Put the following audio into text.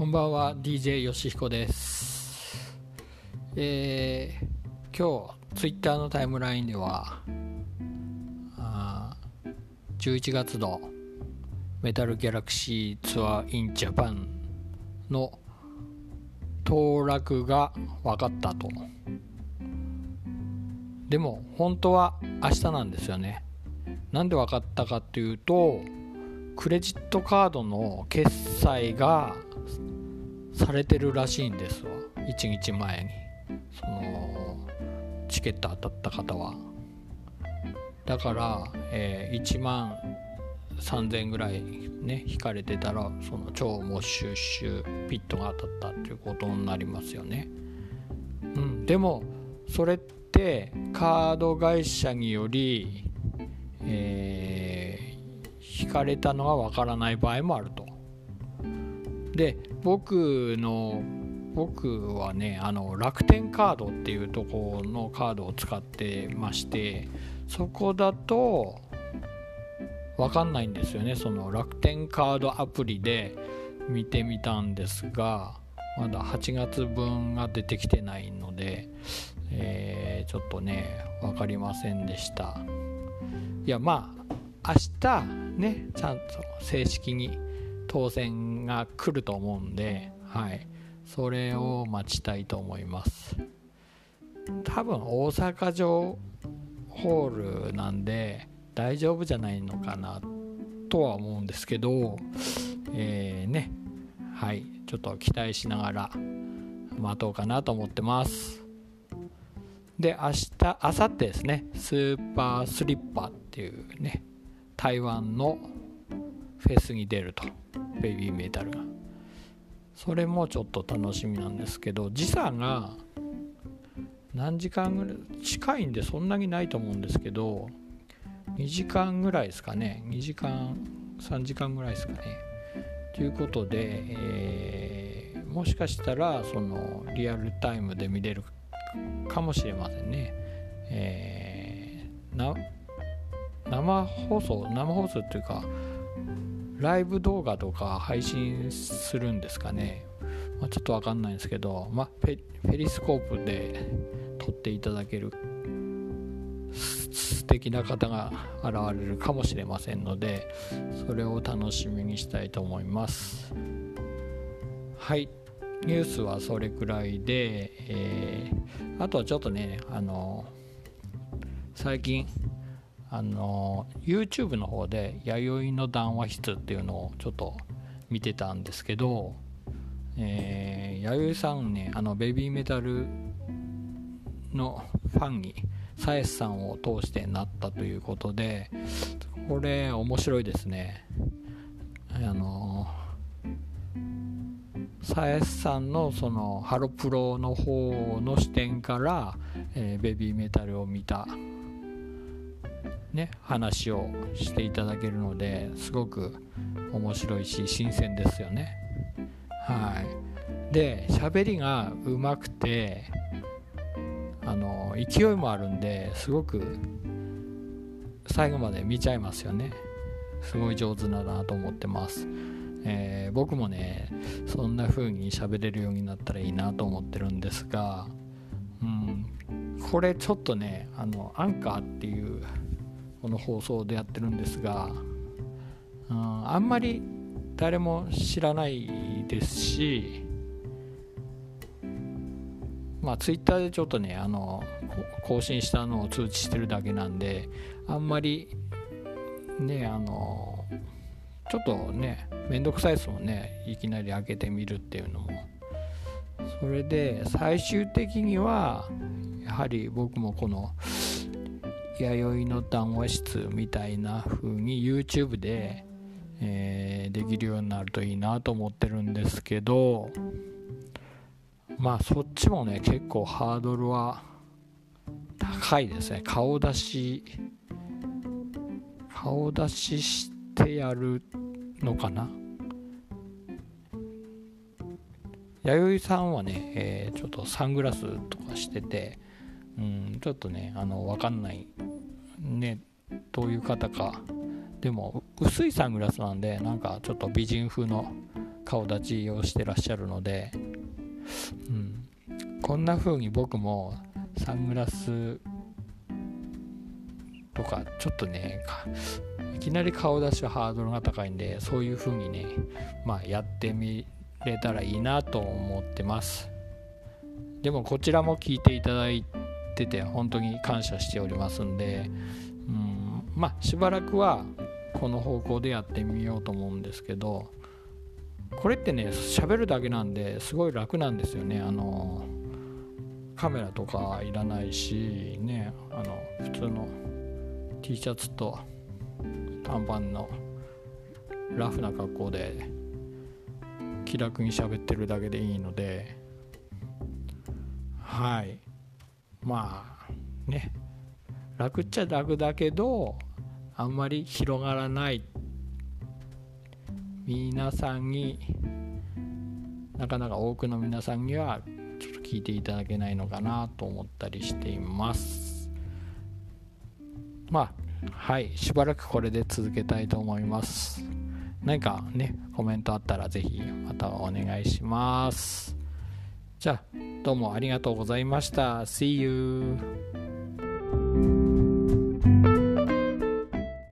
こんばんは DJ よしひこです。えー、今日ツイッターのタイムラインではあ11月のメタルギャラクシーツアーインジャパンの当落が分かったと。でも本当は明日なんですよね。なんで分かったかっていうとクレジットカードの決済がされてるらしいんですわ。1日前に。そのチケット当たった方は。だから、えー、1万3000ぐらいね引かれてたらその超モッシュッシュピットが当たったっていうことになりますよね。うん。でもそれってカード会社により、えー、引かれたのがわからない場合もあると。で僕の僕はねあの楽天カードっていうところのカードを使ってましてそこだと分かんないんですよね。その楽天カードアプリで見てみたんですがまだ8月分が出てきてないので、えー、ちょっとね分かりませんでした。いやまあ明日ねちゃんと正式に当選が来ると思うんで、はい、それを待ちたいと思います。多分大阪城ホールなんで大丈夫じゃないのかなとは思うんですけど、えー、ね。はい。ちょっと期待しながら待とうかなと思ってます。で明日明後日ですね。スーパースリッパっていうね台湾のフェスに出ると。ベビーメタルが。それもちょっと楽しみなんですけど時差が何時間ぐらい近いんでそんなにないと思うんですけど2時間ぐらいですかね。2時間3時間ぐらいですかね。ということで、えー、もしかしたらそのリアルタイムで見れるかもしれませんね、えー、生放送生放送っていうかライブ動画とか配信するんですかね、まあ、ちょっとわかんないんですけど、まあ、ペリスコープで撮っていただける素敵な方が現れるかもしれませんのでそれを楽しみにしたいと思います。はい。ニュースはそれくらいで、えー、あとはちょっとねあの最近あの YouTube の方で弥生の談話室っていうのをちょっと見てたんですけど、えー、弥生さんねあのベビーメタルのファンにサエスさんを通してなったということでこれ面白いですね。あのサエスさんのそのハロプロの方の視点から、えー、ベビーメタルを見たね話をしていただけるのですごく面白いし新鮮ですよね。はい。で喋りがうまくてあの勢いもあるんですごく最後まで見ちゃいますよね。すごい上手だなと思ってます、えー、僕もねそんな風に喋れるようになったらいいなと思ってるんですが、うん、これちょっとねあのアンカーっていうこの放送でやってるんですが、うん、あんまり誰も知らないですしまあツイッターでちょっとねあの更新したのを通知してるだけなんであんまりねあのちょっとねめんどくさいですもんね。いきなり開けてみるっていうのも。それで最終的にはやはり僕もこの弥生の談話室みたいな風に YouTube で、えー、できるようになるといいなと思ってるんですけどまあそっちもね結構ハードルは高いですね。顔出し顔出ししてやるのかな。弥生さんはね、えー、ちょっとサングラスとかしてて、うん、ちょっとねあの分かんない。ねどういう方か。でも薄いサングラスなんでなんかちょっと美人風の顔立ちをしてらっしゃるので、うん、こんな風に僕もサングラスとかちょっとねいきなり顔出しはハードルが高いんでそういう風にねまあやってみれたらいいなと思ってます。でもこちらも聞いていただいてて本当に感謝しておりますんでうんまあしばらくはこの方向でやってみようと思うんですけどこれってね喋るだけなんですごい楽なんですよね。あのカメラとかいらないしねあの普通の T シャツと短パンのラフな格好で気楽に喋ってるだけでいいのではい。まあね楽っちゃ楽だけどあんまり広がらない。皆さんになかなか多くの皆さんにはちょっと聞いていただけないのかなと思ったりしています。まあはいしばらくこれで続けたいと思います。何かねコメントあったら是非またお願いします。じゃあどうもありがとうございました。See you